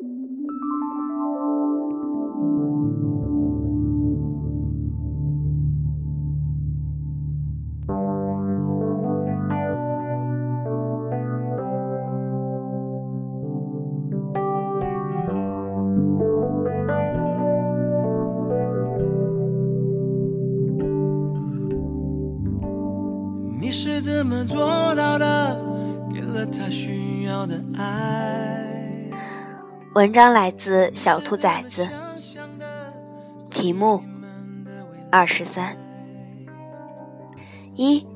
你是怎么做到的？给了他需要的爱。文章来自小兔崽子，题目二十三一。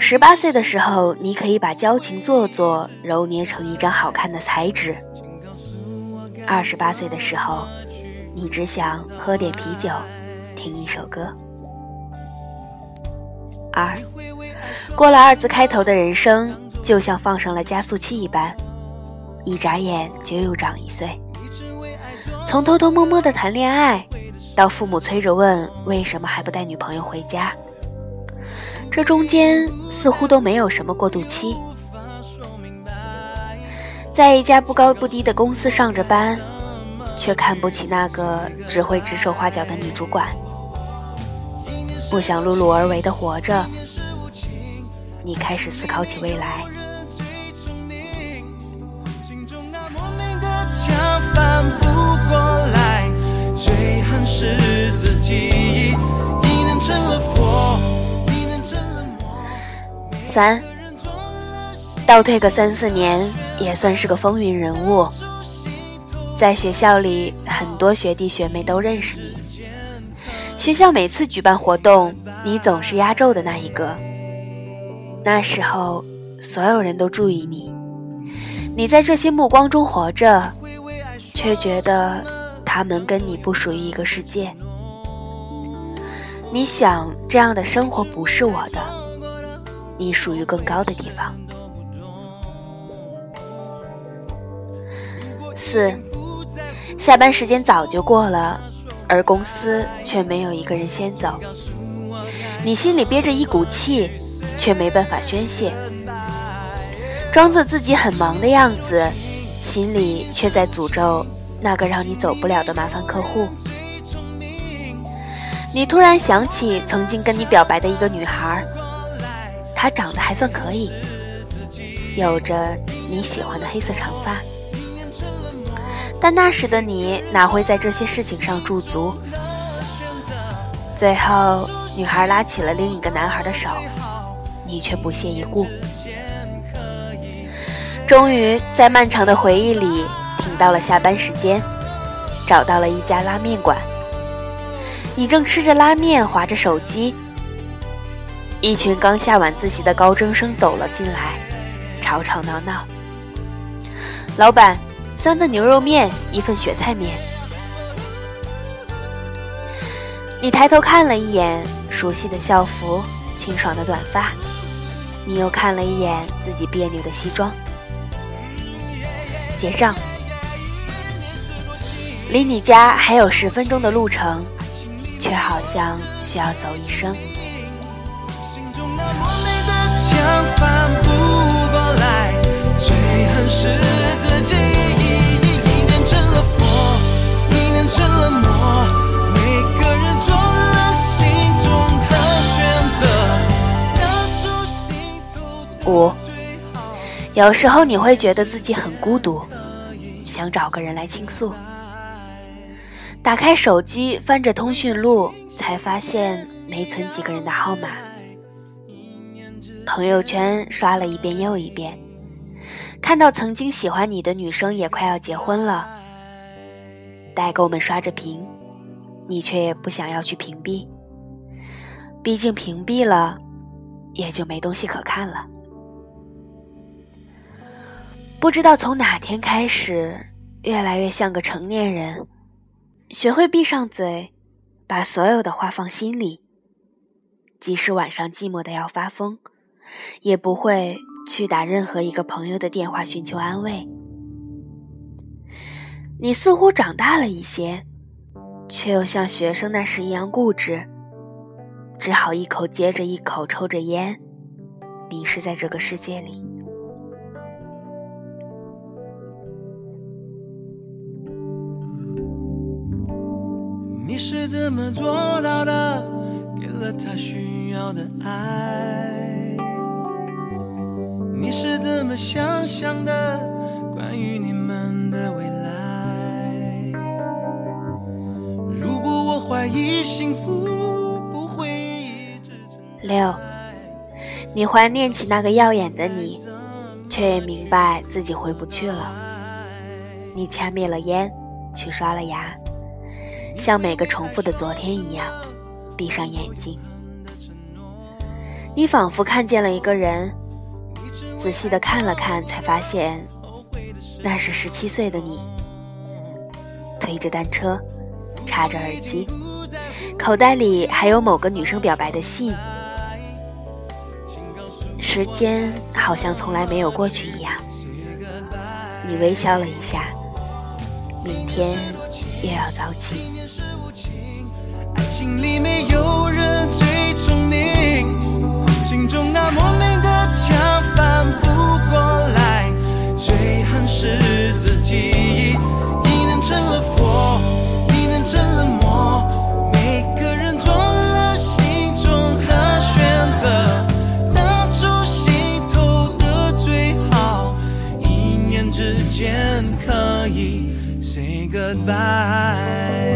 十八岁的时候，你可以把交情做作揉捏成一张好看的彩纸。二十八岁的时候，你只想喝点啤酒，听一首歌。二，过了二字开头的人生，就像放上了加速器一般，一眨眼就又长一岁。从偷偷摸摸的谈恋爱，到父母催着问为什么还不带女朋友回家，这中间似乎都没有什么过渡期。在一家不高不低的公司上着班，却看不起那个只会指手画脚的女主管。不想碌碌而为的活着，你开始思考起未来。三，倒退个三四年，也算是个风云人物。在学校里，很多学弟学妹都认识你。学校每次举办活动，你总是压轴的那一个。那时候，所有人都注意你，你在这些目光中活着，却觉得他们跟你不属于一个世界。你想，这样的生活不是我的，你属于更高的地方。四，下班时间早就过了。而公司却没有一个人先走，你心里憋着一股气，却没办法宣泄，装作自己很忙的样子，心里却在诅咒那个让你走不了的麻烦客户。你突然想起曾经跟你表白的一个女孩，她长得还算可以，有着你喜欢的黑色长发。但那时的你哪会在这些事情上驻足？最后，女孩拉起了另一个男孩的手，你却不屑一顾。终于，在漫长的回忆里，到了下班时间，找到了一家拉面馆。你正吃着拉面，划着手机，一群刚下晚自习的高中生走了进来，吵吵闹闹。老板。三份牛肉面，一份雪菜面。你抬头看了一眼熟悉的校服，清爽的短发，你又看了一眼自己别扭的西装。结账。离你家还有十分钟的路程，却好像需要走一生。五，有时候你会觉得自己很孤独，想找个人来倾诉。打开手机，翻着通讯录，才发现没存几个人的号码。朋友圈刷了一遍又一遍，看到曾经喜欢你的女生也快要结婚了。代购们刷着屏，你却也不想要去屏蔽，毕竟屏蔽了，也就没东西可看了。不知道从哪天开始，越来越像个成年人，学会闭上嘴，把所有的话放心里。即使晚上寂寞的要发疯，也不会去打任何一个朋友的电话寻求安慰。你似乎长大了一些，却又像学生那时一样固执，只好一口接着一口抽着烟，迷失在这个世界里。是怎么做到的？给了他需要的爱。你是怎么想象的？关于你们的未来。如果我怀疑幸福不会一直存在。六，你怀念起那个耀眼的你，却也明白自己回不去了。你掐灭了烟，去刷了牙，像每个重复的昨天一样，闭上眼睛。你仿佛看见了一个人，仔细的看了看，才发现那是十七岁的你，推着单车，插着耳机，口袋里还有某个女生表白的信。时间好像从来没有过去一样。你微笑了一下，明天又要早起。爱情里没有人最聪明，心中那莫名的墙翻不过来，最恨是自己。一念成了佛，一念成了魔，每个人做了心中的选择，当初心头的最好，一念之间可以 say goodbye。